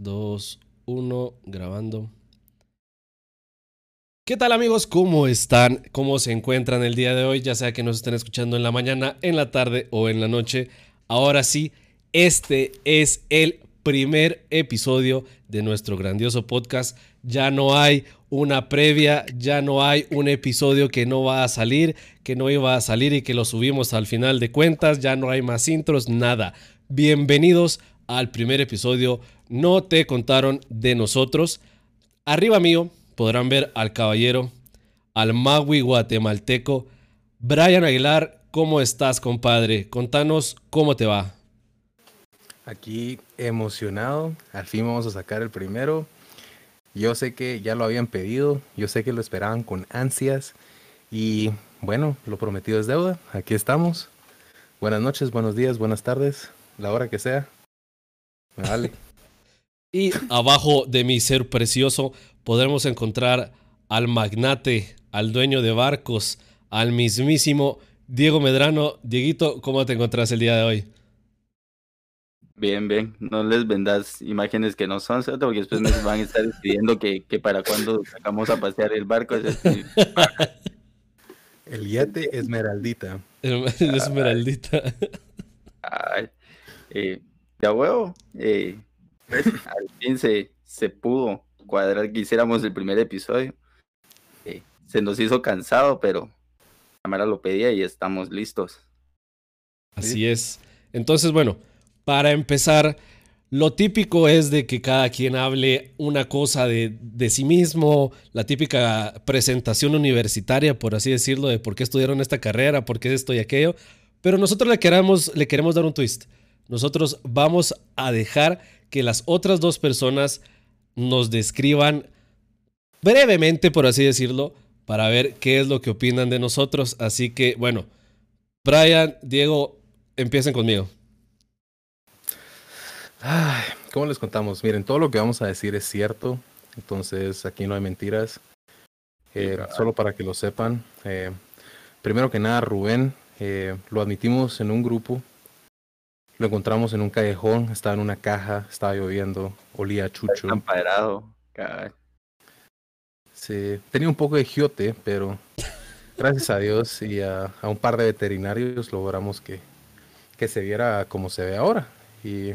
2, 1, grabando. ¿Qué tal amigos? ¿Cómo están? ¿Cómo se encuentran el día de hoy? Ya sea que nos estén escuchando en la mañana, en la tarde o en la noche. Ahora sí, este es el primer episodio de nuestro grandioso podcast. Ya no hay una previa, ya no hay un episodio que no va a salir, que no iba a salir y que lo subimos al final de cuentas, ya no hay más intros, nada. Bienvenidos al primer episodio. No te contaron de nosotros. Arriba mío podrán ver al caballero, al magui guatemalteco, Brian Aguilar. ¿Cómo estás, compadre? Contanos cómo te va. Aquí emocionado, al fin vamos a sacar el primero. Yo sé que ya lo habían pedido, yo sé que lo esperaban con ansias y bueno, lo prometido es deuda, aquí estamos. Buenas noches, buenos días, buenas tardes, la hora que sea. Y abajo de mi ser precioso podremos encontrar al magnate, al dueño de barcos, al mismísimo Diego Medrano. Dieguito, ¿cómo te encontrás el día de hoy? Bien, bien. No les vendas imágenes que no son, ¿cierto? Porque después me van a estar pidiendo que, que para cuando sacamos a pasear el barco. el yate Esmeraldita. El, Esmeraldita. Ay, eh, ya huevo. Eh, pues, al fin se, se pudo cuadrar que el primer episodio. Eh, se nos hizo cansado, pero Cámara lo pedía y estamos listos. Así es. Entonces, bueno, para empezar, lo típico es de que cada quien hable una cosa de, sí mismo, la típica presentación universitaria, por así decirlo, de por qué estudiaron esta carrera, por qué esto y aquello. Pero nosotros le queremos, le queremos dar un twist. Nosotros vamos a dejar que las otras dos personas nos describan brevemente, por así decirlo, para ver qué es lo que opinan de nosotros. Así que, bueno, Brian, Diego, empiecen conmigo. Ay, ¿Cómo les contamos? Miren, todo lo que vamos a decir es cierto, entonces aquí no hay mentiras. Eh, solo para que lo sepan. Eh, primero que nada, Rubén, eh, lo admitimos en un grupo, lo encontramos en un callejón, estaba en una caja, estaba lloviendo, olía a chucho. Amparado, Sí, tenía un poco de giote, pero gracias a Dios y a, a un par de veterinarios logramos que, que se viera como se ve ahora. Y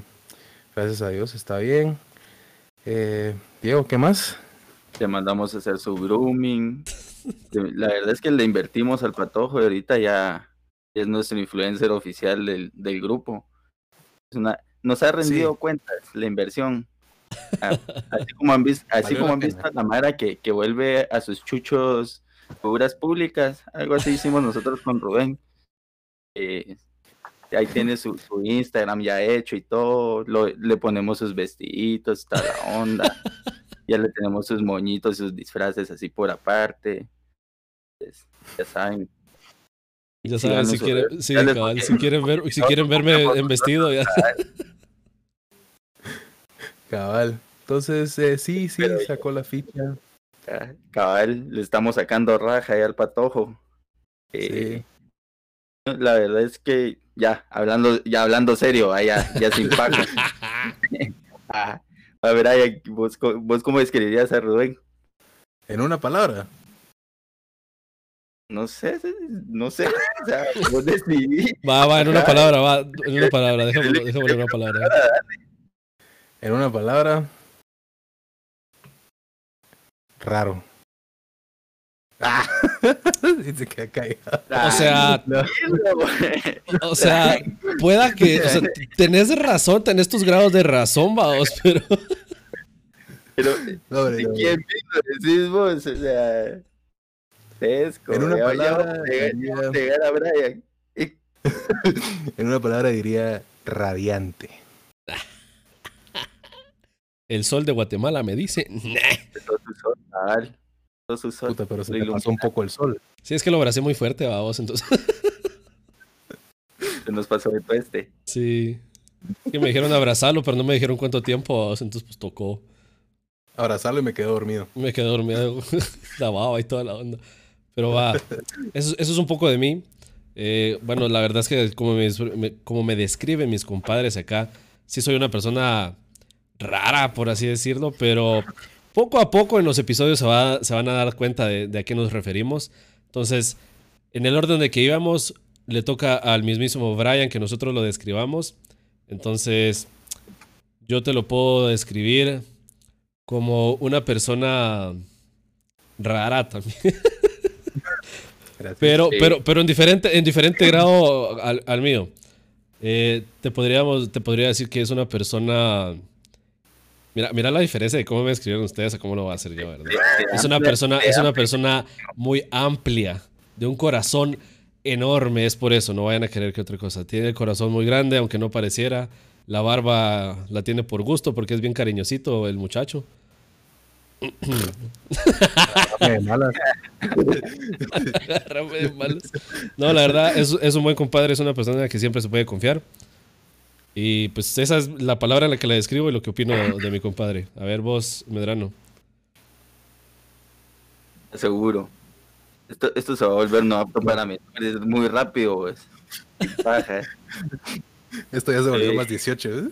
Gracias a Dios, está bien. Eh, Diego, ¿qué más? Te mandamos a hacer su grooming. La verdad es que le invertimos al patojo y ahorita ya es nuestro influencer oficial del, del grupo. Una, nos ha rendido cuentas la inversión. Ah, así como han visto, así como han visto a la Mara que, que vuelve a sus chuchos figuras públicas, algo así hicimos nosotros con Rubén. Eh, ahí tiene su, Instagram ya hecho y todo, le ponemos sus vestiditos, está la onda, ya le tenemos sus moñitos, sus disfraces así por aparte, pues, ya saben. Ya saben, si, quieren, si, quieren ver, si quieren verme en vestido, ya. Cabal. Entonces, eh, sí, sí, sacó la ficha. Cabal, le estamos sacando raja ahí al patojo. Eh, la verdad es que ya, hablando, ya hablando serio, ya, ya sin pago. Ah, a ver, ¿vos, ¿vos cómo describirías a Rubén? En una palabra. No sé, no sé. O sea, vos decidís. Va, va, en una palabra, va, en una palabra, déjame, déjame en una palabra. En una palabra. Raro. Ah. Dice que O sea, o sea, pueda que, o sea, tenés razón, tenés tus grados de razón, vamos, pero. Pero, no, no, quién decís vos? O sea, en una palabra, diría... a Brian. en una palabra diría radiante. El sol de Guatemala me dice. Puta, pero se le pasó un poco el sol. Sí, es que lo abracé muy fuerte, vamos, entonces. se nos pasó el peste. Sí. Que me dijeron abrazarlo, pero no me dijeron cuánto tiempo, vamos, entonces pues tocó. Abrazarlo y me quedé dormido. Me quedé dormido, la baba y toda la onda. Pero va, eso, es un poco de mí. Eh, bueno, la verdad es que como me, como me describen mis compadres acá, sí soy una persona rara, por así decirlo, pero poco a poco en los episodios se, va- se van a dar cuenta de, de a qué nos referimos. Entonces, en el orden de que íbamos, le toca al mismísimo Brian que nosotros lo describamos. Entonces, yo te lo puedo describir como una persona rara también. Gracias. Pero, Sí. pero, pero en diferente, en diferente grado al, al mío. Eh, te, podríamos, te podría decir que es una persona. Mira, mira la diferencia de cómo me escribieron ustedes a cómo lo voy a hacer yo, ¿verdad? Es una persona, es una persona muy amplia, de un corazón enorme, es por eso, no vayan a querer que otra cosa. Tiene el corazón muy grande, aunque no pareciera. La barba la tiene por gusto porque es bien cariñosito el muchacho. De malas. De malas. No, la verdad, es, es un buen compadre, es una persona que siempre se puede confiar. Y pues esa es la palabra en la que la describo y lo que opino de mi compadre. A ver, vos, Medrano. Seguro. Esto, esto se va a volver no apto para mí. Es muy rápido, pues. Esto ya se volvió Sí. más 18. ¿eh?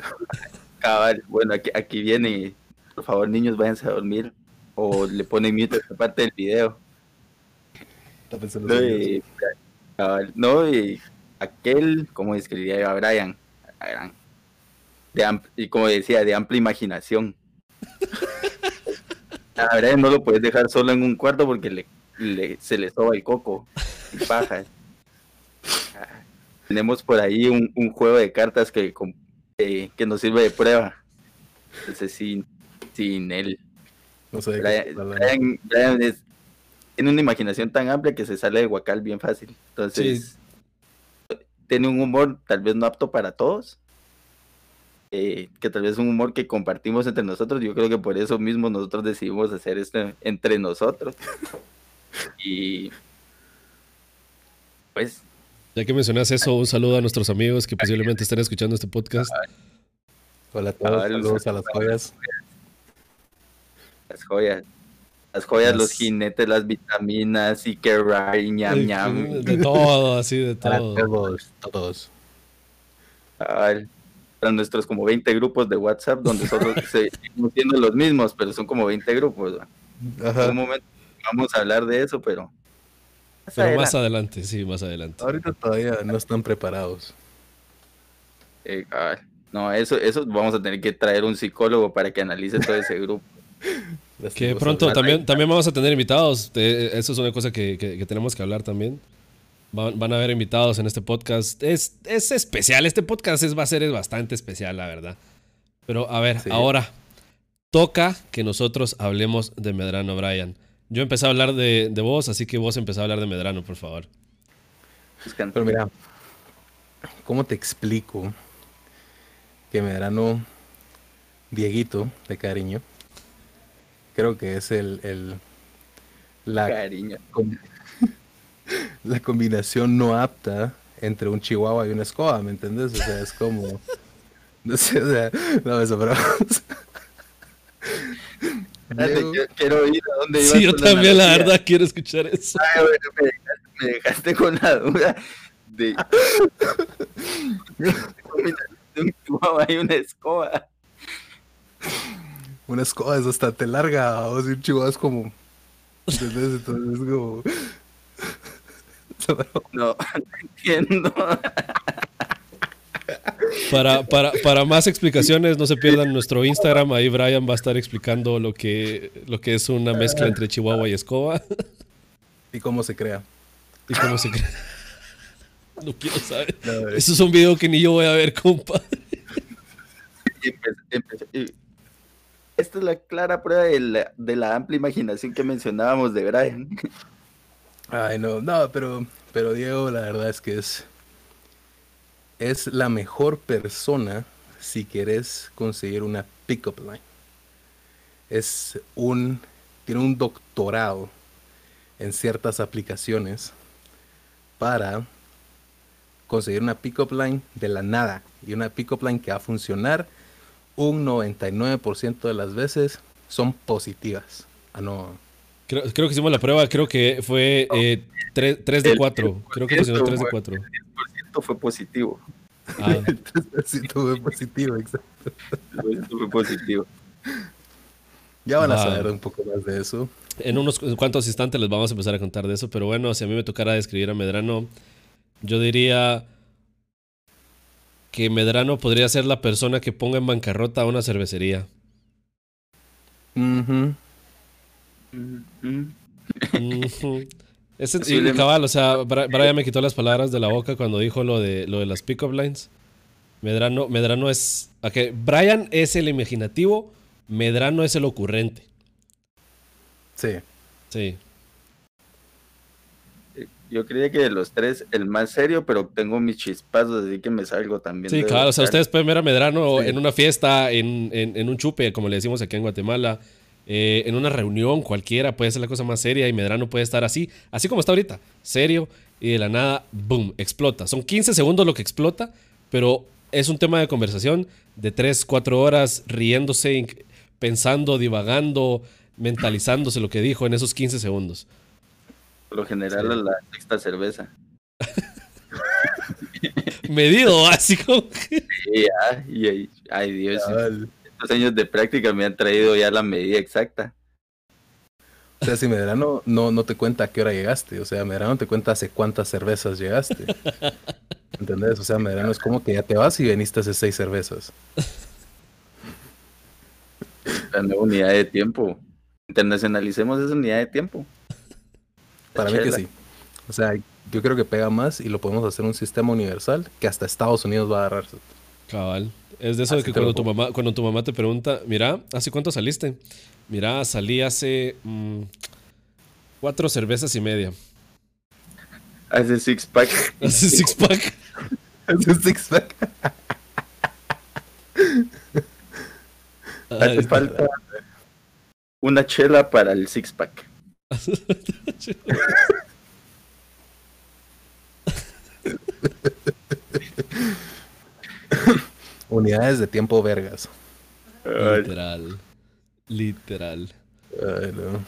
Cabal. Bueno, aquí, aquí viene. Por favor, niños, váyanse a dormir. O le ponen mute a esta parte del video. No, y, cabal, no, y aquel, como describiría yo a Brian, a Brian, de y como decía, de amplia imaginación. A Brian no lo puedes dejar solo en un cuarto porque le, le- se le soba el coco y paja. Tenemos por ahí un, un juego de cartas que, eh, que nos sirve de prueba. Entonces, sin, sin él. No sé Brian, estás hablando. Brian- Brian es- tiene una imaginación tan amplia que se sale de guacal bien fácil. Entonces, tiene un humor tal vez no apto para todos. eh, que tal vez es un humor que compartimos entre nosotros. Yo creo que por eso mismo nosotros decidimos hacer esto entre nosotros. y pues Ya que mencionas eso, un saludo a nuestros amigos que posiblemente estén escuchando este podcast. Hola a todos, saludos a las joyas. Las joyas. Las joyas, los jinetes, las vitaminas, y que ray, ñam, ñam. De todo, así de Para todo. todos, todos. Cabal. Para nuestros como 20 grupos de WhatsApp donde solo seguimos siendo los mismos, pero son como 20 grupos. En un momento vamos a hablar de eso, pero... más Pero más adelante. sí, más adelante. Ahorita todavía no están preparados. Eh, cabal. no, eso, eso vamos a tener que traer un psicólogo para que analice todo ese grupo. Que pronto también, también vamos a tener invitados. Eso es una cosa que, que- que tenemos que hablar también. Van, van a haber invitados en este podcast. Es, es especial. Este podcast es, va a ser es bastante especial, la verdad. Pero a ver, Sí. ahora toca que nosotros hablemos de Medrano, Brian. Yo empecé a hablar de, de vos, así que vos empezá a hablar de Medrano, por favor. Pero mira, ¿cómo te explico que Medrano Dieguito de cariño? Creo que es el, el la, Cariño. com- la combinación no apta entre un chihuahua y una escoba, ¿me entiendes? O sea, es como no sé, o sea, no eso, pero Espérate, Diego- quiero, oír a dónde ibas Sí, yo la también, la verdad, quiero escuchar eso. Ay, bueno, me, dejaste, me dejaste con la duda de, de un chihuahua y una escoba. Una escoba es bastante larga, o sea, un chihuahua es como ¿entendés? Entonces es como No, no entiendo. Para, para, para más explicaciones, no se pierdan nuestro Instagram. Ahí Brian va a estar explicando lo que, lo que es una mezcla entre Chihuahua y Escoba. y cómo se crea. ¿Y cómo se cree? No quiero saber. No, Eso es un video que ni yo voy a ver, compa. Y empe- empe- y- Esta es la clara prueba de la, de la amplia imaginación que mencionábamos de Brian. Ay, no, no, pero, pero Diego, la verdad es que es, es la mejor persona si quieres conseguir una pickup line. Es un, tiene un doctorado en ciertas aplicaciones para conseguir una pickup line de la nada y una pickup line que va a funcionar un 99% de las veces son positivas. Ah, no. Creo, creo que hicimos la prueba. Creo que fue 3 de El 4. Creo que funcionó 3 de 4. Esto fue positivo. Ah, Entonces, sí, tuve positivo, exacto. Esto fue positivo. Ya van a Va. saber un poco más de eso. en unos cu- cuantos instantes les vamos a empezar a contar de eso, pero bueno, si a mí me tocara describir a Medrano, yo diría que Medrano podría ser la persona que ponga en bancarrota a una cervecería. Ujú. Mm, Ujú. Ese, y Posiblemente. cabal, o sea, Brian me quitó las palabras de la boca cuando dijo lo de, lo de las pick-up lines. Medrano, Medrano es... ok, Brian es el imaginativo, Medrano es el ocurrente. Sí. Sí. Yo creía que de los tres, el más serio, pero tengo mis chispazos, así que me salgo también. Sí, claro, o sea, ustedes pueden ver a Medrano Sí. en una fiesta, en, en- en un chupe, como le decimos aquí en Guatemala, eh, en una reunión cualquiera, puede ser la cosa más seria y Medrano puede estar así, así como está ahorita, serio, y de la nada, boom, explota. Son 15 segundos lo que explota, pero es un tema de conversación de 3, 4 horas, riéndose, pensando, divagando, mentalizándose lo que dijo en esos 15 segundos. Por lo general, Sí. a la sexta cerveza. Medido básico. Ya, y, y- ay Dios, Cabal. estos años de práctica me han traído ya la medida exacta. O sea, si Medrano no, no te cuenta a qué hora llegaste, o sea, Medrano te cuenta hace cuántas cervezas llegaste. ¿Entendés? O sea, Medrano es como que ya te vas y veniste hace seis cervezas. La nueva unidad de tiempo. Internacionalicemos esa unidad de tiempo. Para mí que Chela. sí. O sea, yo creo que pega más y lo podemos hacer un sistema universal que hasta Estados Unidos va a agarrarse. Cabal. Es de eso de que cuando tu, mamá, cuando tu mamá te pregunta, mira, ¿hace cuánto saliste? Mira, salí hace mm, cuatro cervezas y media. Hace six pack. Hace six pack. Un six pack. Hace falta una chela para el six pack. Unidades de tiempo vergas. Literal. Literal. Ay, no.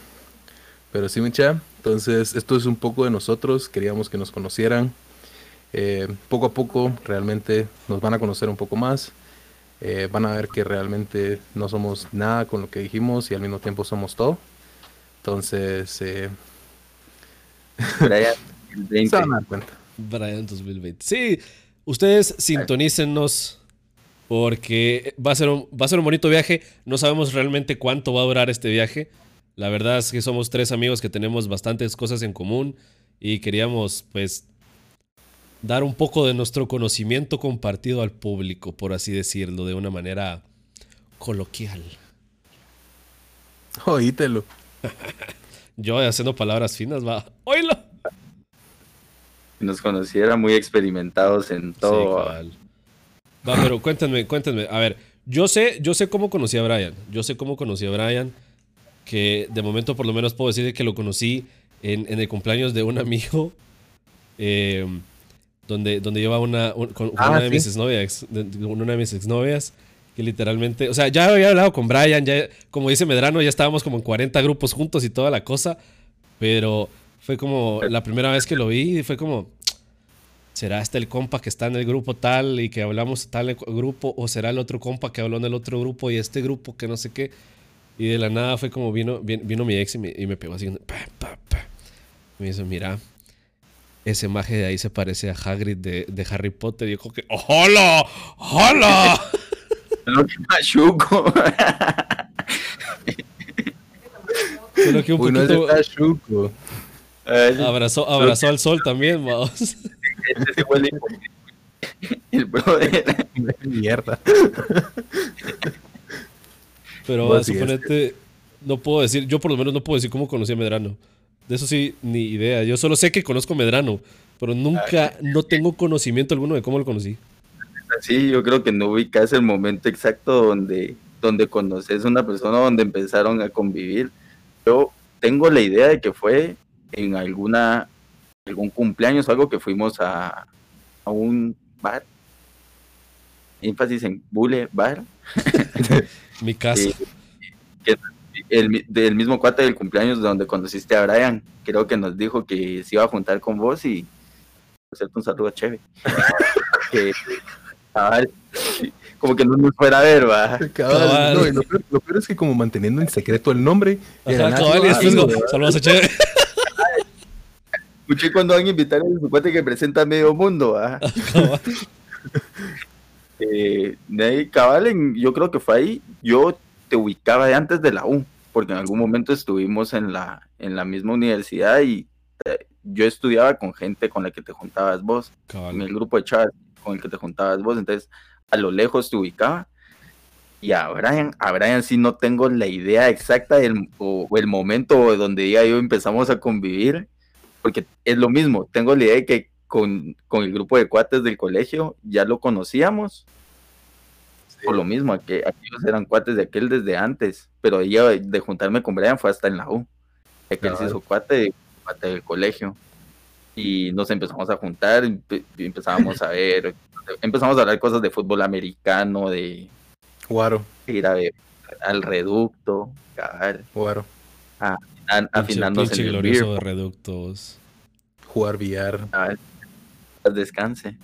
Pero sí, Micha. Entonces, esto es un poco de nosotros. Queríamos que nos conocieran. Eh, poco a poco, realmente nos van a conocer un poco más. Eh, van a ver que realmente no somos nada con lo que dijimos y al mismo tiempo somos todo. Entonces, eh, Brian, el 20. se van a dar cuenta. Brian 2020. Sí, ustedes sintonícennos porque va a, ser un, va a ser un bonito viaje. No sabemos realmente cuánto va a durar este viaje. La verdad es que somos tres amigos que tenemos bastantes cosas en común y queríamos pues dar un poco de nuestro conocimiento compartido al público, por así decirlo, de una manera coloquial. Oítelo. Yo haciendo palabras finas, va. ¡Oílo! Si nos conociera muy experimentados en todo. Va, pero cuéntenme, cuéntenme. A ver, yo sé, yo sé cómo conocí a Brian. Yo sé cómo conocí a Brian. Que de momento por lo menos puedo decir que lo conocí en, en el cumpleaños de un amigo. eh, donde, donde lleva una, un- con, Ah, una de mis exnovias. de- Una de mis exnovias. Que literalmente, o sea, ya había hablado con Brian, ya, como dice Medrano, ya estábamos como en 40 grupos juntos y toda la cosa. Pero fue como la primera vez que lo vi y fue como, ¿Será este el compa que está en el grupo tal y que hablamos tal grupo? ¿O será el otro compa que habló en el otro grupo y este grupo que no sé qué? Y de la nada fue como vino, vino, vino mi ex y me, y pegó así. pa. Me dice, mira, ese maje de ahí se parece a Hagrid de, de Harry Potter. Y yo como que, ¡Hola! ¡Hola! Lo que machuco. Solo que un Uy, no es de poquito Tashuko. Ay, abrazó, abrazó al sol también, vamos. este huele El brother. Mierda. Pero va, suponete, no puedo decir, yo por lo menos no puedo decir cómo conocí a Medrano. De eso sí, ni idea. Yo solo sé que conozco a Medrano, pero nunca, no tengo conocimiento alguno de cómo lo conocí. Sí, yo creo que no ubicas el momento exacto donde, donde conoces a una persona, donde empezaron a convivir. Yo tengo la idea de que fue en alguna algún cumpleaños algo que fuimos a, a un bar. Énfasis en Bule Bar. Mi casa. Sí. Que el, del mismo cuate del cumpleaños donde conociste a Brian, creo que nos dijo que se iba a juntar con vos y hacerte un saludo chévere. que Cabal. Como que no nos fuera a ver, va. Cabal, Cabal. no, y lo, peor, lo peor es que como manteniendo en secreto el nombre. saludos a Che. Escuché cuando van a invitar a su cuate que presenta a medio mundo, va. Cabal. Eh, de ahí, cabal, en- yo creo que fue ahí, yo te ubicaba de antes de la U, porque en algún momento estuvimos en la, en la misma universidad y eh, yo estudiaba con gente con la que te juntabas vos, en el grupo de chavas con el que te juntabas vos, entonces a lo lejos te ubicaba. Y a Brian, a Brian sí no tengo la idea exacta del, o, o el momento donde ya yo empezamos a convivir, porque es lo mismo, tengo la idea de que con, con el grupo de cuates del colegio ya lo conocíamos, por lo mismo, que aquellos eran cuates de aquel desde antes, pero ella de juntarme con Brian fue hasta en la U, que él se hizo cuate, cuate del colegio. Y nos empezamos a juntar, empe- empezábamos a ver, empezamos a hablar cosas de fútbol americano, de Guaro, ir a ver al reducto, cabal, guaro. a- Pinche, afinándose pinche en el glorioso beer, de reductos. Jugar billar. Paz Descanse,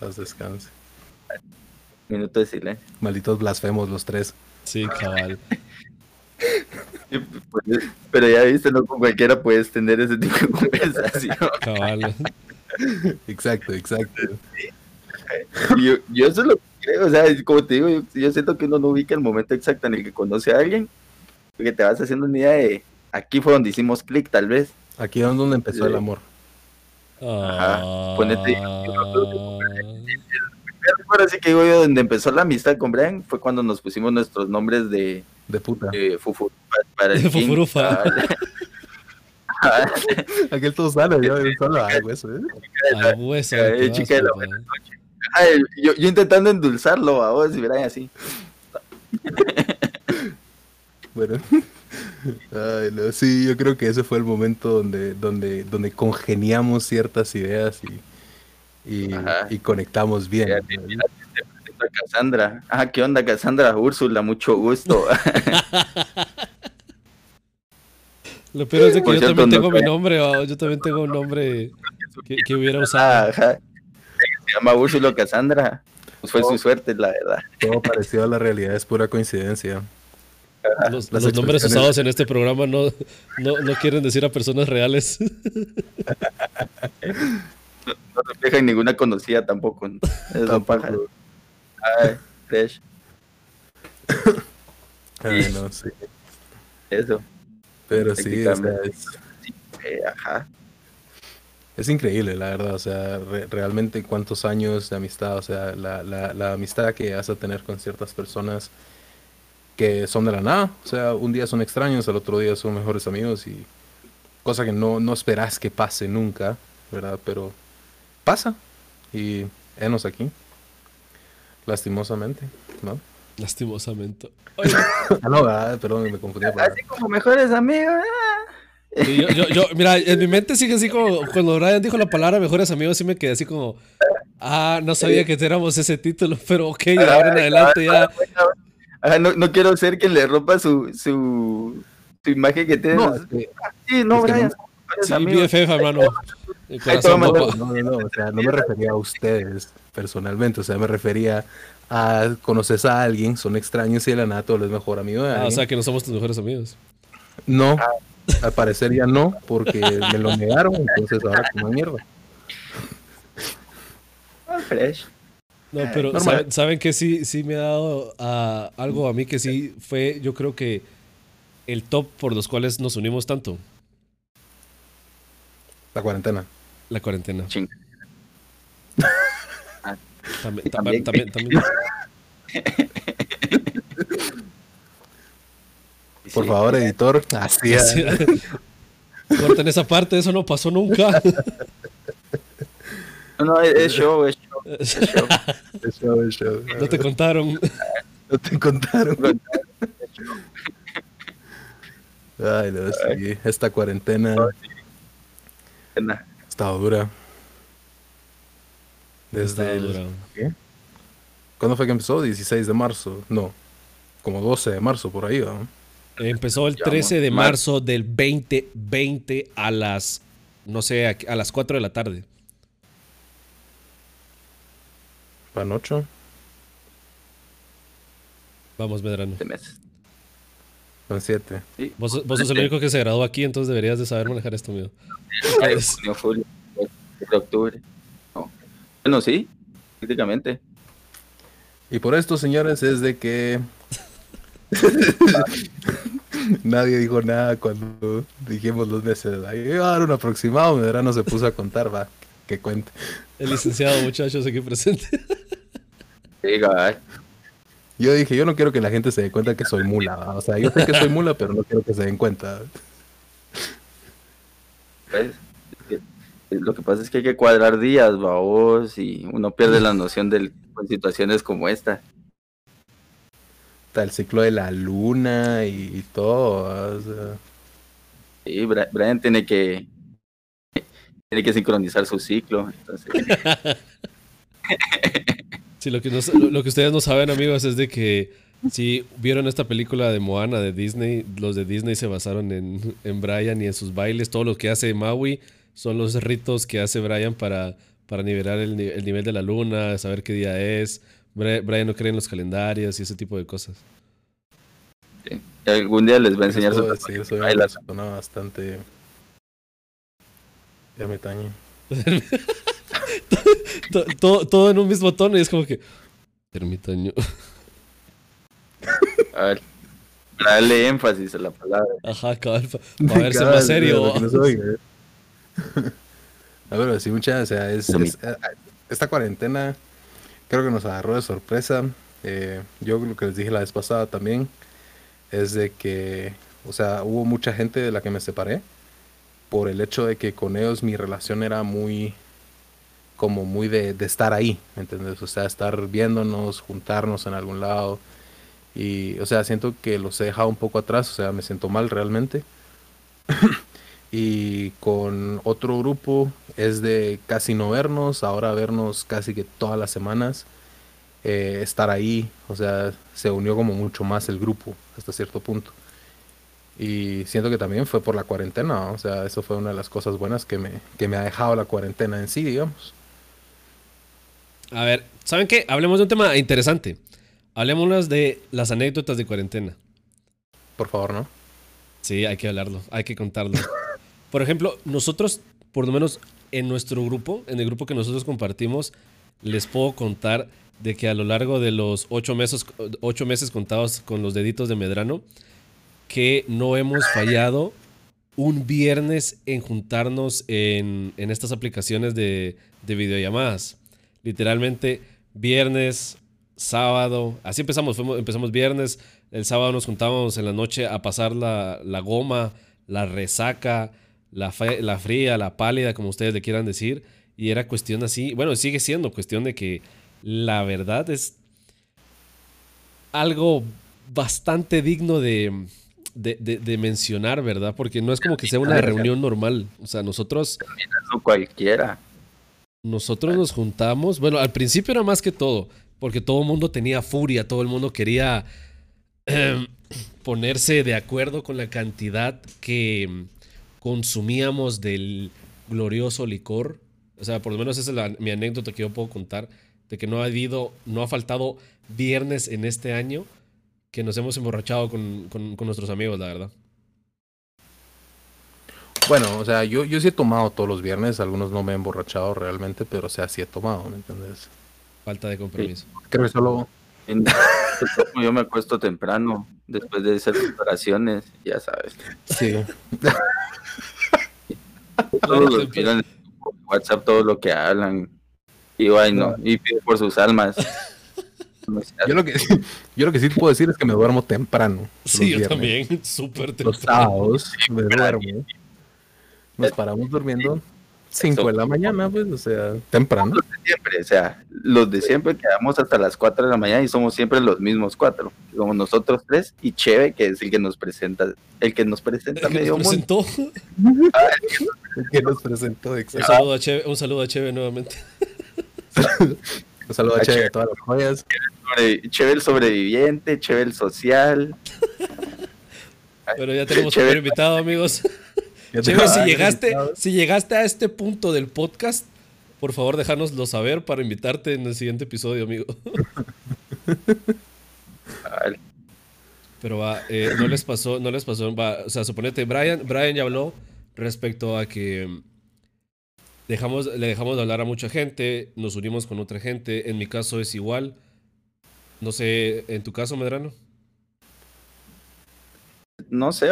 Haz descanse. minuto de silencio. Malditos blasfemos los tres. Sí, cabal. Pues, Pero ya viste, no con cualquiera puedes tener ese tipo de conversación. Cabal. Exacto, exacto. Yo, yo eso es lo que creo, o sea, como te digo, yo, yo siento que uno no ubica el momento exacto en el que conoce a alguien, porque te vas haciendo una idea de, aquí fue donde hicimos clic tal vez, Aquí es donde empezó el amor. Ah. ponete- Ahora sí que digo yo, donde empezó la amistad con Brian fue cuando nos pusimos nuestros nombres de, De puta. de fufurufa para el De fufurufa. Aquel todo sale, yo solo hago eso. ¿eh? Al hueso. Eh, de chica de la papá. Ay, yo, yo intentando endulzarlo a vos y Brian así. Bueno. Ay, no, sí, yo creo que ese fue el momento donde, donde, donde congeniamos ciertas ideas y, y, conectamos bien. Ya, a Cassandra. Ah, ¿qué onda, Cassandra? Úrsula, mucho gusto. Lo peor es de que Por yo cierto, también no tengo mi nombre, yo también tengo un nombre que, que hubiera usado. Ajá. Se llama Úrsula Cassandra. Pues fue Oh. su suerte, la verdad. Todo parecido a la realidad es pura coincidencia. Los, nombres usados en este programa no, no, no quieren decir a personas reales. No reflejan ninguna conocida tampoco. Es Tampoco. Ay, fresh. Ay, no, sí. Eso. Pero sí, o sea, Técnicamente. es, Eh, ajá. es increíble, la verdad. O sea, re- realmente cuántos años de amistad, o sea, la, la, la amistad que vas a tener con ciertas personas que son de la nada. O sea, un día son extraños, al otro día son mejores amigos y cosa que no, no esperas que pase nunca, ¿verdad? Pero pasa y enos aquí. Lastimosamente, ¿no? Lastimosamente. Oye, Ah, no, ah, perdón, me confundí. Así como mejores amigos. ah. sí, yo, yo, yo- mira, en mi mente sigue así como cuando Brian dijo la palabra mejores amigos, sí me quedé así como, ah, no sabía que éramos ese título, pero ok, de ahora en adelante ya. Ajá, no, no quiero ser quien le rompa su, su, su imagen que tiene. No, que- sí, no, es que Brian. Sí, amigos. BFF, hermano. El. No, no, no, o sea, no me refería a ustedes personalmente, o sea, me refería a conoces a alguien, son extraños y de la nada tú eres mejor amigo de Ah, o sea que no somos tus mejores amigos. no, al parecer ya no, porque me lo negaron, entonces ahora como mierda. Ah, fresh. No, Ay, pero normal. ¿saben, saben que sí, sí me ha dado ah, algo a mí que sí fue, yo creo que el top por los cuales nos unimos tanto, La cuarentena. La cuarentena. Ching. También, Y también, también- también, también. Por Sí. favor, editor, así es. Corten esa parte, eso no pasó nunca. No, no, es, es show, es show. es show. El show, el show. No te contaron. No te contaron. Ay, no, sí, esta cuarentena Está dura. Desde el, dura. ¿qué? ¿Cuándo fue que empezó? 16 de marzo. No, como 12 de marzo por ahí, ¿no? Empezó el Ya, 13 de mar- marzo del 2020 a las, no sé, a, las 4 de la tarde. Van ocho. Vamos, Medrano. Van siete. Sí. Vos, vos sos el único que se graduó aquí, entonces deberías de saber manejar esto, amigo. Mayo, junio, julio, septiembre, octubre. No. Bueno, sí, prácticamente. Y por esto, señores, es de que nadie dijo nada cuando dijimos los meses. Ahí iba a dar un aproximado, Medrano se puso a contar, va, que cuente. El licenciado, muchachos, aquí presente. Yo dije, yo no quiero que la gente se dé cuenta que soy mula, ¿va? o sea, yo sé que soy mula, pero no quiero que se den cuenta. Pues, es que- lo que pasa es que hay que cuadrar días, babos, y uno pierde la noción de situaciones como esta. Está el ciclo de la luna y, y todo, ¿va? o sea, Sí, Brian tiene que tiene que sincronizar su ciclo. Entonces, Sí, lo que, lo que ustedes no saben, amigos, es de que si vieron esta película de Moana de Disney, los de Disney se basaron en, en Brian y en sus bailes. Todo lo que hace Maui son los ritos que hace Brian para, para nivelar el, ni- el nivel de la luna, saber qué día es. Brian no cree en los calendarios y ese tipo de cosas. sí. Algún día les va a enseñar eso soy una persona bastante todo, todo en un mismo tono y es como que... Ermitaño. A ver, para darle énfasis a la palabra. Ajá, cabal, para verse Cabal, más serio. pero no soy, ¿eh? A ver, sí, mucha, o sea, es, es- eh, esta cuarentena creo que nos agarró de sorpresa. Eh, yo lo que les dije la vez pasada también es de que, o sea, hubo mucha gente de la que me separé por el hecho de que con ellos mi relación era muy, como muy de, de estar ahí, ¿me entiendes? O sea, estar viéndonos, juntarnos en algún lado. Y, o sea, siento que los he dejado un poco atrás, o sea, me siento mal realmente. y con otro grupo es de casi no vernos, ahora vernos casi que todas las semanas, eh, estar ahí, o sea, se unió como mucho más el grupo hasta cierto punto. Y siento que también fue por la cuarentena, ¿no? o sea, eso fue una de las cosas buenas que me, que me ha dejado la cuarentena en sí, digamos. A ver, ¿saben qué? Hablemos de un tema interesante. Hablemos de las anécdotas de cuarentena. Por favor, ¿no? Sí, hay que hablarlo, hay que contarlo. Por ejemplo, nosotros, por lo menos en nuestro grupo, en el grupo que nosotros compartimos, les puedo contar de que a lo largo de los ocho meses, ocho meses contados con los deditos de Medrano, que no hemos fallado un viernes en juntarnos en, en estas aplicaciones de, de videollamadas. Literalmente, viernes, sábado, así empezamos, fuimos- empezamos viernes, el sábado nos juntábamos en la noche a pasar la, la goma, la resaca, la, fe- la fría, la pálida, como ustedes le quieran decir, y era cuestión así, bueno, sigue siendo cuestión de que la verdad es algo bastante digno de, de, de- de mencionar, ¿verdad? Porque no es como que sea una reunión normal, o sea, nosotros... No cualquiera. Nosotros nos juntamos, bueno, al principio era más que todo, porque todo el mundo tenía furia, todo el mundo quería em, ponerse de acuerdo con la cantidad que em, consumíamos del glorioso licor. O sea, por lo menos esa es mi anécdota que yo puedo contar, de que no ha habido, no ha faltado viernes en este año que nos hemos emborrachado con, con- con nuestros amigos, la verdad. Bueno, o sea, yo, yo sí he tomado todos los viernes, algunos no me he emborrachado realmente, pero o sea, sí he tomado, ¿me entiendes? Falta de compromiso. Creo que solo... En- Yo me acuesto temprano, después de hacer preparaciones, ya sabes. Sí. Todos los miran en WhatsApp todo lo que hablan. Y ay no, y pido por sus almas. Yo lo que yo lo que sí te puedo decir es que me duermo temprano. Sí, los yo viernes. también, súper Los temprano. sábados me duermo. Nos paramos durmiendo 5 de la mañana, pues, o sea, temprano. Los de siempre, o sea, los de siempre quedamos hasta las 4 de la mañana y somos siempre los mismos cuatro. Somos nosotros tres y Cheve, que es el que nos presenta, el que nos presenta El que medio nos mundo. presentó. El que nos presentó, Un exacto. saludo a Cheve, un saludo a Cheve nuevamente. Un saludo a Che y a todas las joyas. Cheve el sobreviviente, Cheve el social. Pero ya tenemos Cheve. primer invitado, amigos. Si llegaste, si llegaste a este punto del podcast, Por favor, déjanoslo saber para invitarte en el siguiente episodio, amigo. Pero va, eh, no les pasó, no les pasó, va, o sea, suponete, Brian, Brian ya habló respecto a que dejamos, le dejamos de hablar a mucha gente, nos unimos con otra gente, en mi caso es igual. No sé, ¿en tu caso, Medrano? No sé,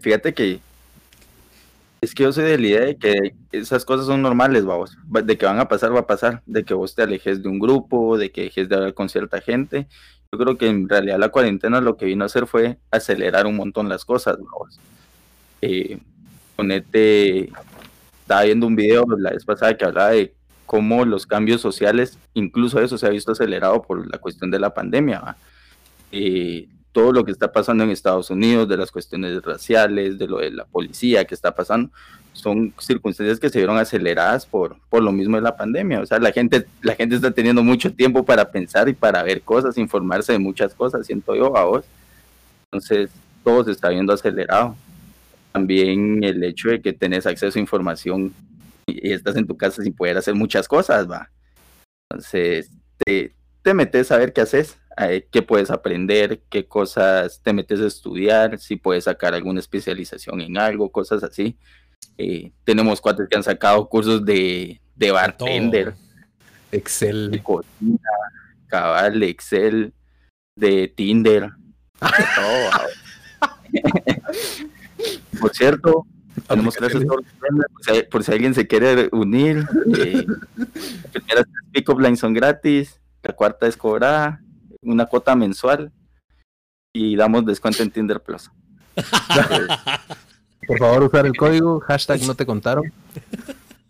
fíjate que es que yo soy de la idea de que esas cosas son normales, vamos. De que van a pasar, va a pasar. De que vos te alejes de un grupo, de que dejes de hablar con cierta gente. Yo creo que en realidad la cuarentena lo que vino a hacer fue acelerar un montón las cosas, vamos. Eh, ponete, estaba viendo un video la vez pasada que hablaba de cómo los cambios sociales, incluso eso se ha visto acelerado por la cuestión de la pandemia. Eh, todo lo que está pasando en Estados Unidos, de las cuestiones raciales, de lo de la policía que está pasando, son circunstancias que se vieron aceleradas por, por lo mismo de la pandemia. O sea, la gente, la gente está teniendo mucho tiempo para pensar y para ver cosas, informarse de muchas cosas, siento yo a vos. Entonces, todo se está viendo acelerado. También el hecho de que tenés acceso a información y estás en tu casa sin poder hacer muchas cosas, va. Entonces, te, te metes a ver qué haces, qué puedes aprender, qué cosas te metes a estudiar, si puedes sacar alguna especialización en algo, cosas así. Eh, tenemos cuatro que han sacado cursos de, de bartender, Excel, de cocina, cabal, Excel, de Tinder. Por cierto, tenemos clases por si, alguien se quiere unir. Eh, las primeras pick-up lines son gratis, la cuarta es cobrada, una cuota mensual y damos descuento en Tinder Plus. por favor, usar el código, hashtag no te contaron.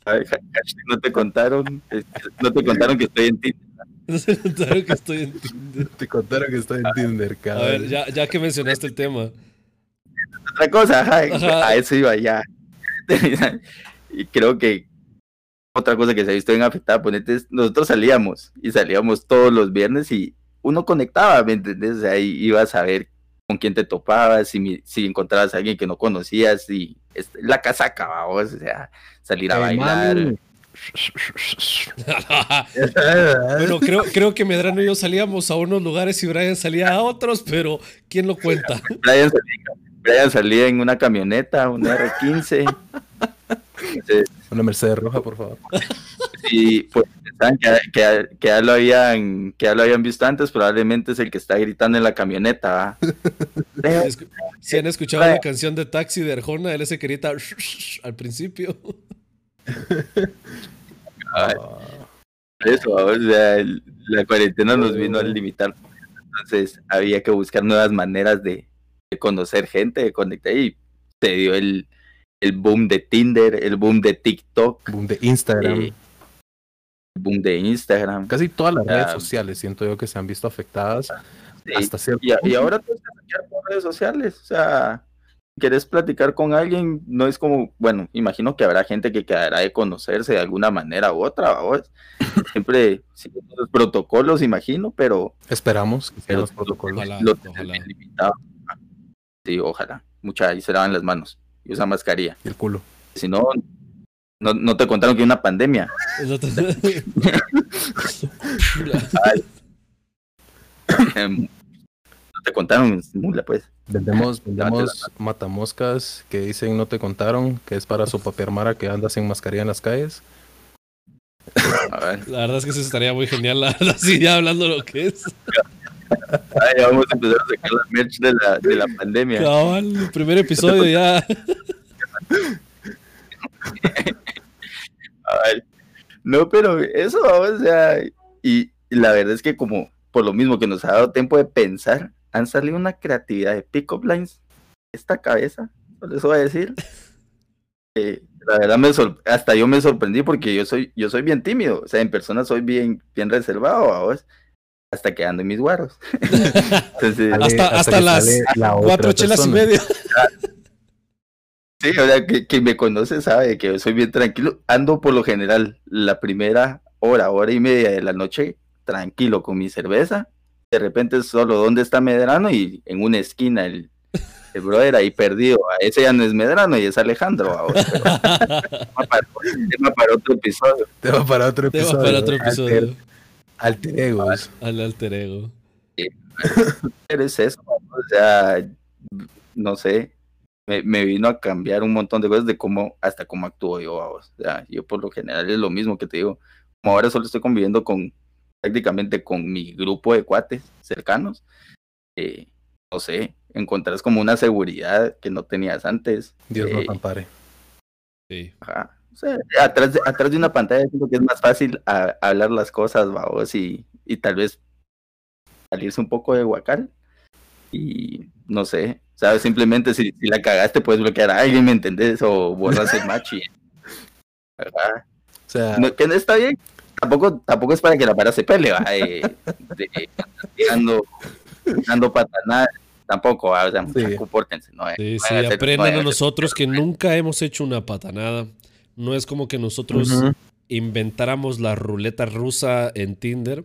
hashtag no te contaron, no te contaron que estoy en Tinder. No te contaron que estoy en Tinder. Te contaron que estoy en Tinder, cabrón. A ver, ya, ya que mencionaste el tema otra cosa, a eso iba ya. y creo que otra cosa que se ha visto bien afectada, ponete, nosotros salíamos y salíamos todos los viernes y uno conectaba, ¿me entendés? O sea, ahí ibas a ver con quién te topabas, si, si encontrabas a alguien que no conocías, y la casa acababa, o sea, salir a bailar. bueno, creo, creo que Medrano y yo salíamos a unos lugares y Brian salía a otros, pero ¿quién lo cuenta? Brian salía, Brian salía en una camioneta, una R15. una Mercedes roja, por favor. Y pues que, que, ya lo habían, que ya lo habían visto antes, probablemente es el que está gritando en la camioneta. si han escuchado la canción de Taxi de Arjona, él ese que grita al principio. Eso, o sea, la cuarentena nos vino a limitar. Entonces había que buscar nuevas maneras de, de conocer gente, de conectar y te dio el, el boom de Tinder, el boom de TikTok. Boom de Instagram. Eh, boom de Instagram. Casi todas las redes sociales siento yo que se han visto afectadas hasta cierto y, y, ahora tú estás por redes sociales, o sea, quieres platicar con alguien, no es como, bueno, imagino que habrá gente que quedará de conocerse de alguna manera u otra, ¿vos? siempre siguen los protocolos, imagino, pero... Esperamos que sean los protocolos. Ojalá, Sí, ojalá. Mucha, y se lavan las manos y usan mascarilla. Y el culo. Si no, no, te contaron que hay una pandemia. no te contaron, mula, pues. Vendemos, vendemos matamoscas que dicen no te contaron, que es para sopapear mara que andas sin mascarilla en las calles. La verdad es que eso estaría muy genial, la así ya hablando lo que es. Ay, vamos a empezar a sacar la merch de la, de la pandemia. Cabal, el primer episodio ya. no, pero eso, o sea, y, la verdad es que como por lo mismo que nos ha dado tiempo de pensar, han salido una creatividad de pick-up lines. Esta cabeza, por eso voy a decir. la verdad me hasta yo me sorprendí porque yo soy yo soy bien tímido, o sea, en persona soy bien bien reservado, a vos hasta que ando en mis guaros. hasta, las cuatro chelas y media. Sí, o sea, que, que, me conoce sabe que soy bien tranquilo. Ando por lo general la primera hora, hora y media de la noche tranquilo con mi cerveza. De repente solo dónde está Medrano y en una esquina el, el brother ahí perdido. Ese ya no es Medrano y es Alejandro. Ahora, tema, para, otro episodio. Tema para otro episodio. Tema para otro episodio. Alter, egos. Al alter ego. es eso, o sea, no sé, me, vino a cambiar un montón de cosas de cómo, hasta cómo actúo yo, o sea, yo por lo general es lo mismo que te digo, como ahora solo estoy conviviendo con, prácticamente con mi grupo de cuates cercanos, eh, no sé, encontrás como una seguridad que no tenías antes. Dios eh, ampare. Sí. Ajá. O sea, atrás, de, atrás de una pantalla siento que es más fácil hablar las cosas, vamos, y, y tal vez salirse un poco de huacal y no sé, ¿sabes? Simplemente si, si la cagaste puedes bloquear a alguien, ¿me entendés? O borras el match y... ¿verdad? O sea... que no está bien. Tampoco, tampoco es para que la para se pele, ¿va? De, de, dando patanas tampoco, o sea, sí. compórtense. No, sí, sí, aprendan a nosotros que nunca hemos hecho una patanada. No es como que nosotros inventáramos la ruleta rusa en Tinder,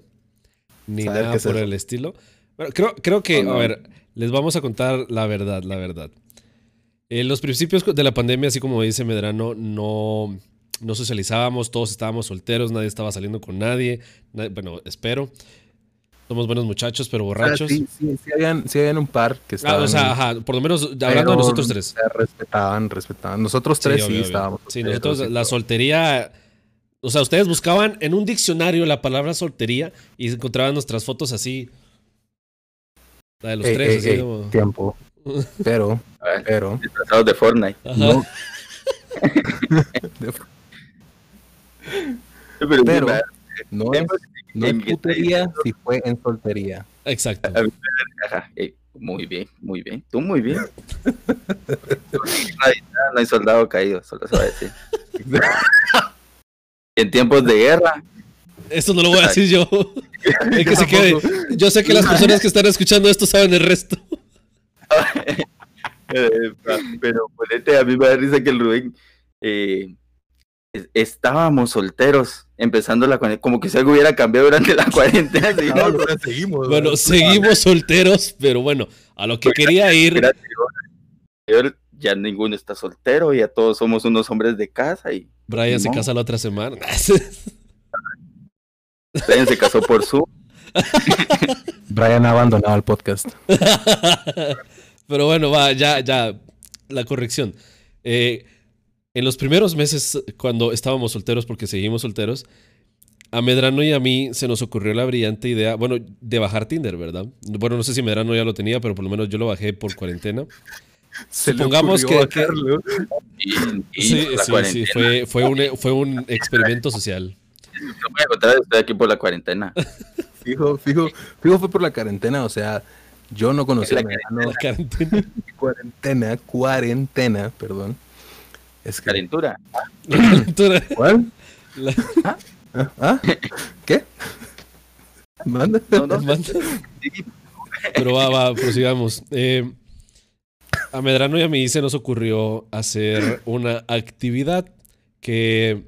ni nada por el estilo. Bueno, creo, creo que, a ver, les vamos a contar la verdad, la verdad. En los principios de la pandemia, así como dice Medrano, no, no socializábamos, todos estábamos solteros, nadie estaba saliendo con nadie. bueno, espero. Somos buenos muchachos, pero borrachos. sí, sí, sí, habían, sí, habían, un par que estaban. Ah, o sea, ajá, por lo menos hablando de nosotros tres. respetaban, respetaban. Nosotros tres sí, estábamos. Sí, nosotros la soltería. O sea, ustedes buscaban en un diccionario la palabra soltería y encontraban nuestras fotos así la de los tres, así como... Tiempo. Pero, pero. Disfrazados de Fortnite. No. pero, no es, no es putería si fue en soltería. Exacto. Ajá. muy bien, muy bien. Tú muy bien. no, hay, soldado caído, solo se va a decir. en tiempos de guerra. Esto no lo voy a decir yo. que se quede. Yo sé que las personas que están escuchando esto saben el resto. Eh, pero ponete, a mí me da risa que el Rubén eh, estábamos solteros empezando la cuarentena, como que si algo hubiera cambiado durante la cuarentena. seguimos, bueno, seguimos solteros, pero bueno, a lo que quería ir. Ya ninguno está soltero, ya todos somos unos hombres de casa y. Brian se casa la otra semana. Brian se casó por su. Brian ha abandonado el podcast. Pero bueno, va, ya, ya. La corrección. Eh, en los primeros meses, cuando estábamos solteros, porque seguimos solteros, a Medrano y a mí se nos ocurrió la brillante idea, bueno, de bajar Tinder, ¿verdad? Bueno, no sé si Medrano ya lo tenía, pero por lo menos yo lo bajé por cuarentena. Supongamos que, sí, sí, sí, fue, fue, un, fue un experimento social voy a contar, estoy aquí por la cuarentena. Fijo, fijo, fijo fue por la cuarentena, o sea, yo no conocía la, la cuarentena. cuarentena, cuarentena, perdón. Es que... Calentura. ¿Cuál? ¿Ah? ¿Ah? ¿Qué? ¿Manda? No, no. Pero va, va, prosigamos. Eh, a Medrano y a mí se nos ocurrió hacer una actividad que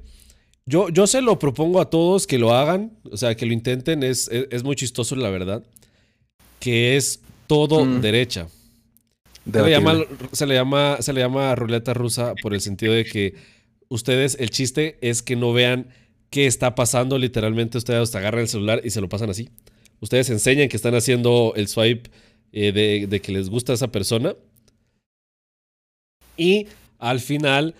yo, yo se lo propongo a todos que lo hagan, o sea, que lo intenten, es, es, muy chistoso la verdad, que es todo mm. derecha. Se le, llama, se le, llama, se le llama ruleta rusa por el sentido de que ustedes, el chiste es que no vean qué está pasando, literalmente ustedes agarran el celular y se lo pasan así. Ustedes enseñan que están haciendo el swipe eh, de, de que les gusta a esa persona. Y al final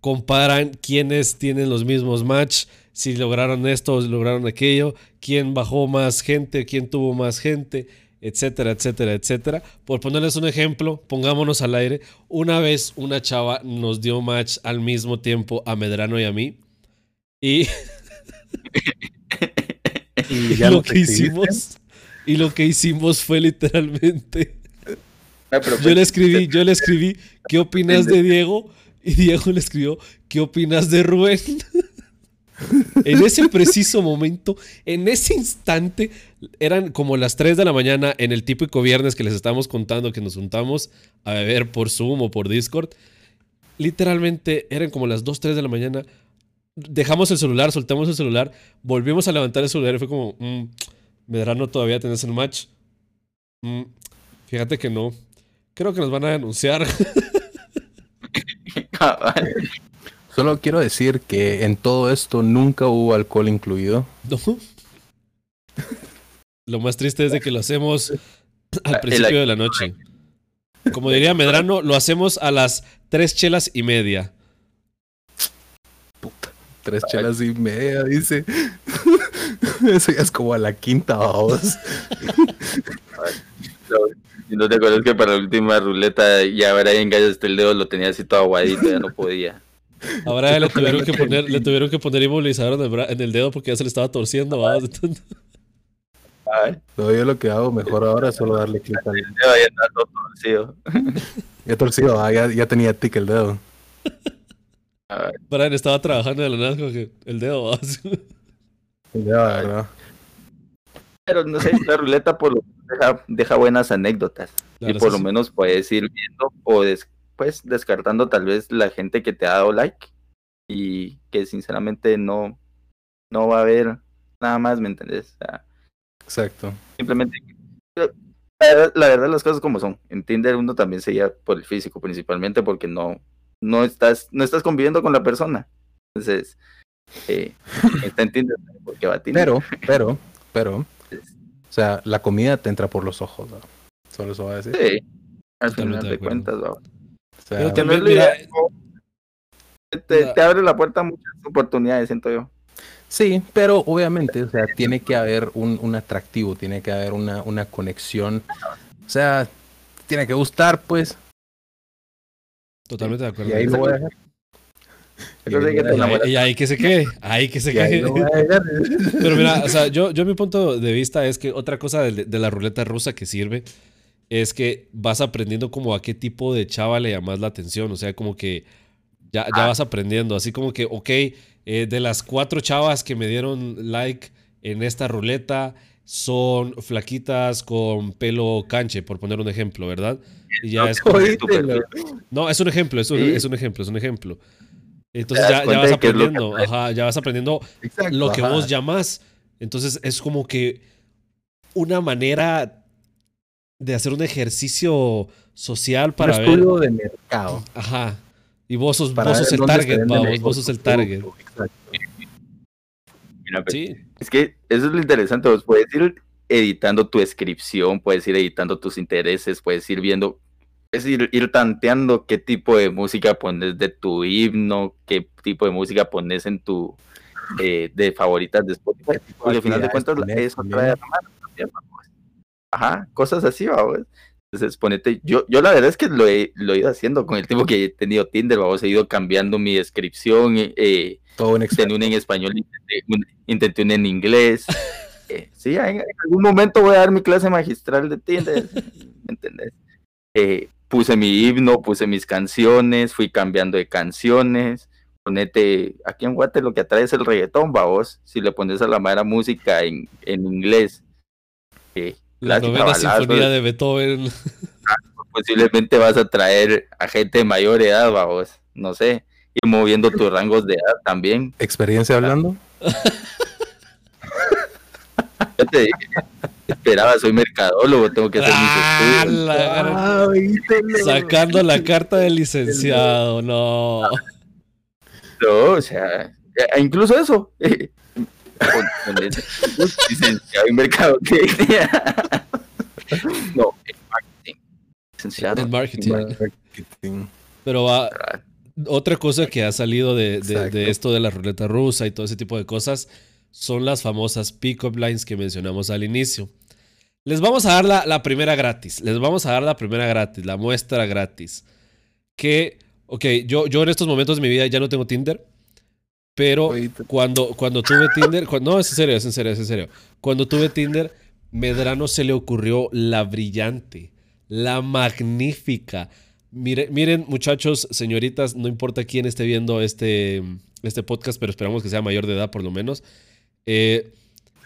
comparan quiénes tienen los mismos match, si lograron esto, si lograron aquello, quién bajó más gente, quién tuvo más gente, etcétera, etcétera, etcétera. Por ponerles un ejemplo, pongámonos al aire. Una vez una chava nos dio match al mismo tiempo a Medrano y a mí. Y, y, lo que hicimos y lo que hicimos fue literalmente ah, yo le escribí, yo le escribí, ¿qué opinas de Diego? Y Diego le escribió, ¿qué opinas de Rubén? en ese preciso momento, en ese instante, eran como las 3 de la mañana en el típico viernes que les estamos contando que nos juntamos a beber por Zoom o por Discord. Literalmente eran como las 2, 3 de la mañana. Dejamos el celular, soltamos el celular, volvimos a levantar el celular y fue como, mmm, Medrano todavía tenés el match. Mm, fíjate que no. creo que nos van a denunciar. Cabal. Solo quiero decir que en todo esto nunca hubo alcohol incluido. ¿No? Lo más triste es de que lo hacemos al principio de la noche. Como diría Medrano, lo hacemos a las tres chelas y media. Tres chelas y media, dice. Eso ya es como a la quinta voz. Y no te acuerdas que para la última ruleta ya Brian Gallo el dedo lo tenía así todo aguadito, ya no podía. Ahora le tuvieron que poner, le tuvieron que poner inmovilizador en el, bra- en el dedo porque ya se le estaba torciendo. ¿va? Ay, No, yo lo que hago mejor ahora es solo darle clic al. el dedo ya está todo torcido. Ya torcido, ah, ya, ya tenía tic el dedo. Brian estaba trabajando de la nada como que el dedo. ¿va? El dedo, verdad. Pero no sé, la ruleta por lo menos deja, deja buenas anécdotas. Y por lo menos puedes ir viendo o después descartando tal vez la gente que te ha dado like y que sinceramente no, no va a haber nada más, ¿me entendés? O sea, Exacto. simplemente la verdad, la verdad las cosas como son. En Tinder uno también se guía por el físico principalmente porque no, no estás, no estás conviviendo con la persona. Entonces, eh, está en Tinder porque va a Tinder. Pero, pero, pero. O sea, la comida te entra por los ojos. ¿no? Solo eso va a decir. Sí, al final de cuentas, va. O sea, Pero Que no te, la- te abre la puerta a muchas oportunidades, siento yo. Sí, pero obviamente, o sea, tiene que haber un, un atractivo, tiene que haber una, una conexión. O sea, tiene que gustar, pues. Totalmente de acuerdo. Y ahí lo voy a dejar. Que te a Y ahí, y ahí que se quede, ahí que se quede. dejar. Pero mira, o sea, yo, yo mi punto de vista es que otra cosa de, de la ruleta rusa que sirve es que vas aprendiendo como a qué tipo de chava le llamas la atención. O sea, como que ya, ya vas aprendiendo. Así como que, ok, eh, de las cuatro chavas que me dieron like en esta ruleta son flaquitas con pelo canche, por poner un ejemplo, ¿verdad? Y ya es como- no, es un ejemplo, es un, Sí. es un ejemplo, es un ejemplo. Entonces ya, vas que aprendiendo, ajá, ya vas aprendiendo Exacto, lo que ajá. vos llamas. Entonces es como que una manera de hacer un ejercicio social para un ver. estudio de mercado. Ajá. Y vos sos, Para vos sos el target, vamos, vos sos el target. Exacto. Mira, pues, Sí, Es que eso es lo interesante, vos puedes ir editando tu descripción, puedes ir editando tus intereses, puedes ir viendo, puedes ir, ir tanteando qué tipo de música pones de tu himno, qué tipo de música pones en tu eh, de favoritas de Spotify. Porque al final de cuentas eso trae a la mano pues. Ajá, cosas así, vamos. Entonces ponete, yo, yo la verdad es que lo he, lo he ido haciendo con el tiempo que he tenido Tinder, vamos, he ido cambiando mi descripción, eh, Todo un experto. una en español, intenté, un- intenté una en inglés. Eh, sí, en, en algún momento voy a dar mi clase magistral de Tinder, ¿me entendés? Eh, puse mi himno, puse mis canciones, fui cambiando de canciones. Ponete, aquí en Guate lo que atrae es el reggaetón, vos. Si le pones a la mera música en, en inglés, eh, la novena balazo, sinfonía de Beethoven. posiblemente vas a traer a gente de mayor edad, vos. No sé, ir moviendo tus rangos de edad también. ¿Experiencia hablando? Ya te dije, esperaba, soy mercadólogo, tengo que hacer Ah, mis estudios. la Ah. Sacando la carta del licenciado, no. No, o sea, eh, incluso eso. con- con ese- licenciado en mercadotecnia. No, en marketing. Licenciado. En marketing. Marketing. Pero va, otra cosa que ha salido de, de- de esto de la ruleta rusa y todo ese tipo de cosas son las famosas pick-up lines que mencionamos al inicio. Les vamos a dar la, la primera gratis. Les vamos a dar la primera gratis, la muestra gratis. Que, ok, yo, yo en estos momentos de mi vida ya no tengo Tinder. Pero cuando, cuando tuve Tinder, no, es en serio, es en serio, es en serio. Cuando tuve Tinder, Medrano se le ocurrió la brillante, la magnífica. Mire- miren, muchachos, señoritas, no importa quién esté viendo este, este podcast, pero esperamos que sea mayor de edad por lo menos. Eh,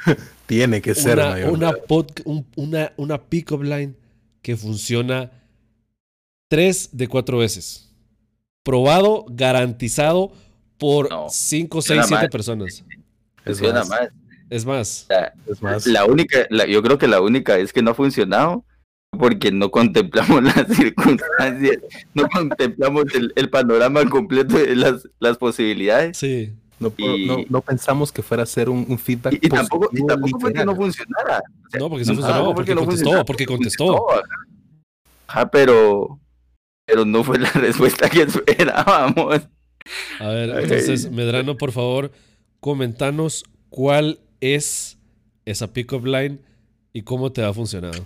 Tiene que ser una, mayor. una, pod- un- una, una pick-up line que funciona tres de cuatro veces. Probado, garantizado por No, 5, suena 6, 7 mal. personas. Es Funciona más. más. Es más, O sea, Es más. la única, la- yo creo que la única es que no ha funcionado porque no contemplamos las circunstancias, no contemplamos el, el panorama completo de las, las posibilidades. Sí. No, puedo- Y- no, no pensamos que fuera a ser un, un feedback Y, y tampoco, y tampoco fue que no funcionara. O sea, No, porque sí no, funcionó, porque contestó, porque contestó. ajá. Pero, pero no fue la respuesta que esperábamos. A ver, entonces, Medrano, por favor, comentanos cuál es esa pick-up line y cómo te ha funcionado.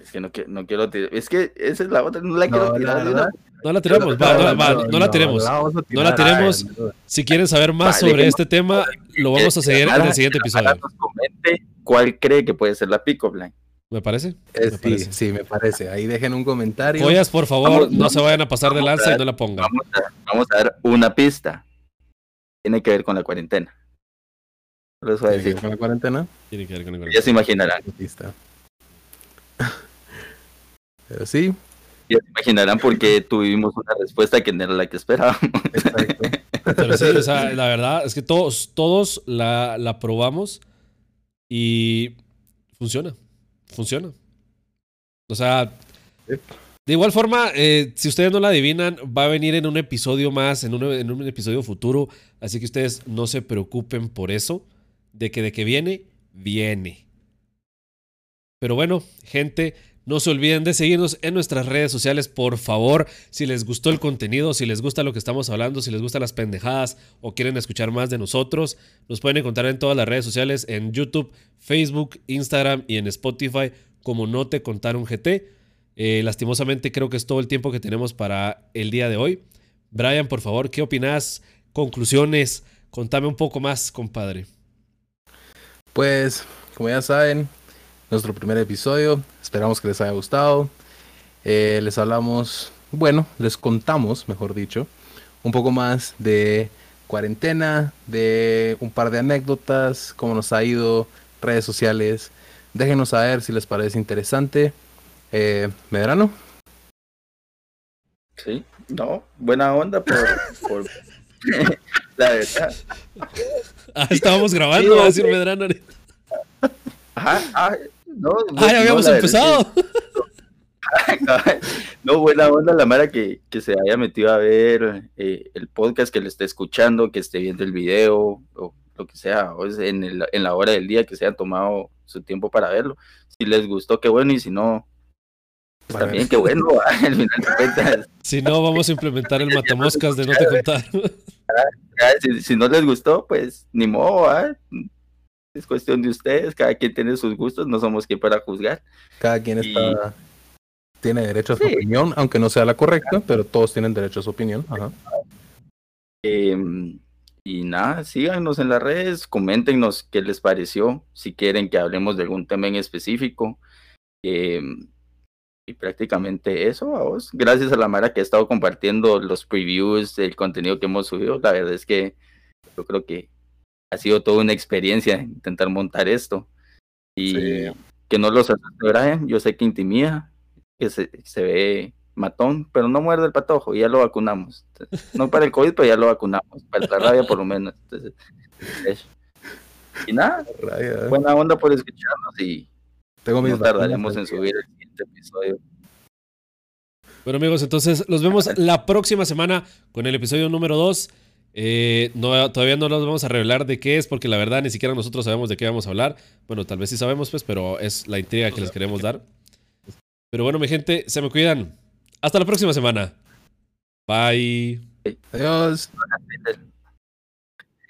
Es que no, quiero tirar. Es que esa es la otra, no la quiero tirar. la de una- verdad, No la tiramos, va, no, va, no la tiremos. No la tiremos. Si quieren saber más Vale, sobre este tema, lo vamos a seguir en el siguiente episodio. comente cuál cree que puede ser la pick-up line. ¿Me parece? Eh, Me sí, parece. sí, me parece. Ahí dejen un comentario. Joyas, por favor, Vamos, no vamos, se vayan a pasar de lanza y no la pongan. Vamos a, vamos a dar una pista. Tiene que ver con la cuarentena. A ¿Tiene que ver decir. con la cuarentena? Tiene que ver con el Ya se imaginarán. Pero sí, Ya se imaginarán por qué tuvimos una respuesta que no era la que esperábamos. exacto. Pero sí, o sea, la verdad es que todos, todos la, la probamos y funciona. Funciona. O sea, de igual forma, eh, si ustedes no la adivinan, va a venir en un episodio más, en un, en un episodio futuro. Así que ustedes no se preocupen por eso. De que de que viene, viene. Pero bueno, gente, no se olviden de seguirnos en nuestras redes sociales, por favor. Si les gustó el contenido, si les gusta lo que estamos hablando, si les gustan las pendejadas o quieren escuchar más de nosotros, nos pueden encontrar en todas las redes sociales, en YouTube, Facebook, Instagram y en Spotify como No Te Contaron GT. Eh, lastimosamente creo que es todo el tiempo que tenemos para el día de hoy. Brian, por favor, ¿qué opinas? Conclusiones, contame un poco más, compadre. Pues, como ya saben, nuestro primer episodio. Esperamos que les haya gustado. Eh, les hablamos, bueno, les contamos, mejor dicho, un poco más de cuarentena, de un par de anécdotas, cómo nos ha ido, redes sociales. Déjenos saber si les parece interesante. Eh, Medrano, Sí, no, buena onda por, por la verdad. Ah, estábamos grabando, Sí, va a decir. Medrano. ahorita. Ajá, ah, no, no, Ah, ya no, habíamos empezado. No, buena onda la Mara que, que se haya metido a ver eh, el podcast, que le esté escuchando, que esté viendo el video o lo que sea, o es en, el- en la hora del día que se haya tomado su tiempo para verlo. Si les gustó, qué bueno, y si no, pues también qué bueno, al final de cuentas. Si no, vamos a implementar el matamoscas de no te contar. Ah, Si, si no les gustó, pues ni modo, ¿ah? Es cuestión de ustedes, cada quien tiene sus gustos, no somos quien para juzgar. cada quien Y- está, tiene derecho a su Sí. opinión, aunque no sea la correcta, pero todos tienen derecho a su opinión. Ajá. Em, y nada, síganos en las redes, coméntenos qué les pareció, si quieren que hablemos de algún tema en específico. Em, y prácticamente eso, a vos. Gracias a la Mara que ha estado compartiendo los previews del contenido que hemos subido. La verdad es que yo creo que ha sido toda una experiencia intentar montar esto. Y Sí. que no los asuste, Brian. Yo sé que intimida, que se, se ve matón, pero no muerde el patojo y ya lo vacunamos. Entonces, no para el COVID, pero ya lo vacunamos. Para la rabia, por lo menos. Entonces, y nada, Raya, buena onda por escucharnos y Tengo no tardaremos en vacunas, subir el siguiente episodio. Bueno, amigos, entonces los vemos la próxima semana con el episodio número 2. Eh, no, todavía no los vamos a revelar de qué es, porque la verdad ni siquiera nosotros sabemos de qué vamos a hablar. Bueno, tal vez sí sabemos, pues, pero es la intriga que les queremos dar. Pero bueno, mi gente, se me cuidan. Hasta la próxima semana. Bye. Adiós.